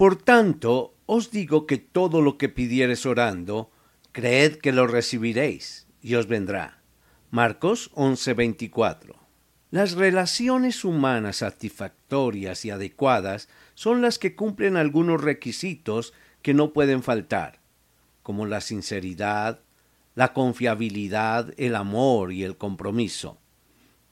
Por tanto, os digo que todo lo que pidiereis orando, creed que lo recibiréis y os vendrá. Marcos 11:24. Las relaciones humanas satisfactorias y adecuadas son las que cumplen algunos requisitos que no pueden faltar, como la sinceridad, la confiabilidad, el amor y el compromiso.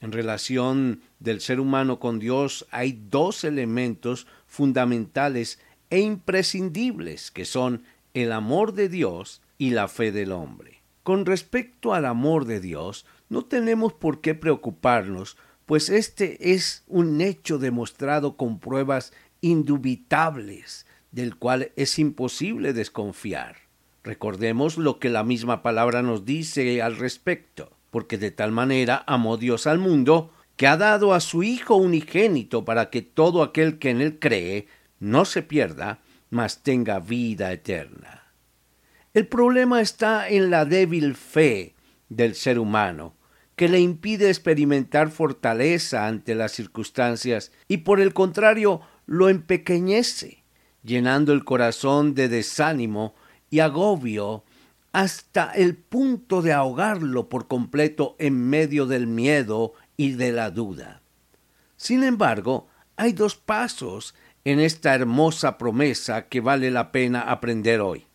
En relación del ser humano con Dios hay dos elementos fundamentales e imprescindibles que son el amor de Dios y la fe del hombre. Con respecto al amor de Dios, no tenemos por qué preocuparnos, pues este es un hecho demostrado con pruebas indubitables, del cual es imposible desconfiar. Recordemos lo que la misma palabra nos dice al respecto, porque de tal manera amó Dios al mundo, que ha dado a su Hijo unigénito para que todo aquel que en él cree no se pierda, mas tenga vida eterna. El problema está en la débil fe del ser humano, que le impide experimentar fortaleza ante las circunstancias y por el contrario lo empequeñece, llenando el corazón de desánimo y agobio hasta el punto de ahogarlo por completo en medio del miedo y de la duda. Sin embargo, hay dos pasos en esta hermosa promesa que vale la pena aprender hoy.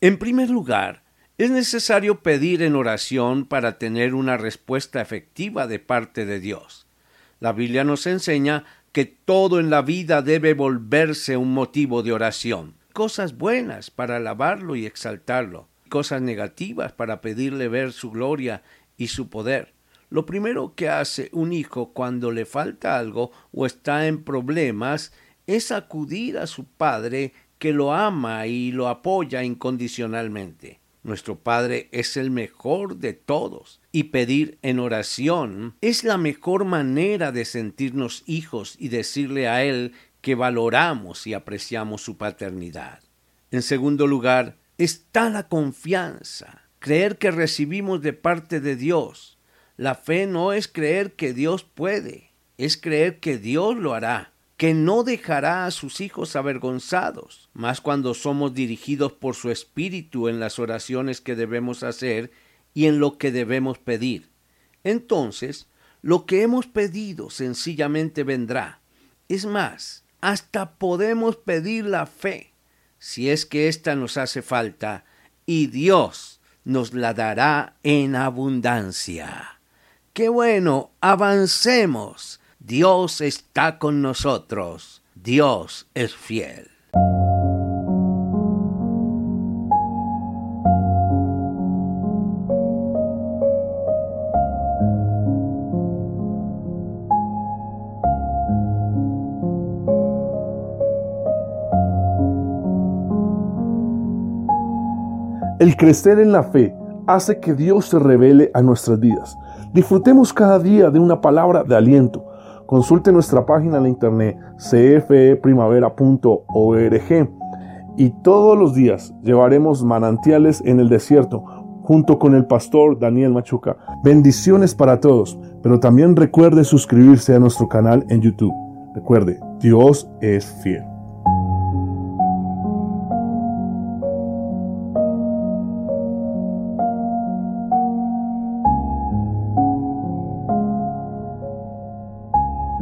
En primer lugar, es necesario pedir en oración para tener una respuesta efectiva de parte de Dios. La Biblia nos enseña que todo en la vida debe volverse un motivo de oración. Cosas buenas para alabarlo y exaltarlo, cosas negativas para pedirle ver su gloria y su poder. Lo primero que hace un hijo cuando le falta algo o está en problemas es acudir a su Padre que lo ama y lo apoya incondicionalmente. Nuestro Padre es el mejor de todos y pedir en oración es la mejor manera de sentirnos hijos y decirle a Él que valoramos y apreciamos su paternidad. En segundo lugar, está la confianza, creer que recibimos de parte de Dios. La fe no es creer que Dios puede, es creer que Dios lo hará que no dejará a sus hijos avergonzados, más cuando somos dirigidos por su espíritu en las oraciones que debemos hacer y en lo que debemos pedir. Entonces, lo que hemos pedido sencillamente vendrá. Es más, hasta podemos pedir la fe, si es que ésta nos hace falta, y Dios nos la dará en abundancia. ¡Qué bueno! ¡Avancemos! Dios está con nosotros. Dios es fiel. El crecer en la fe hace que Dios se revele a nuestras vidas. Disfrutemos cada día de una palabra de aliento Consulte nuestra página en la internet cfeprimavera.org y todos los días llevaremos manantiales en el desierto junto con el pastor Daniel Machuca. Bendiciones para todos, pero también recuerde suscribirse a nuestro canal en YouTube. Recuerde, Dios es fiel.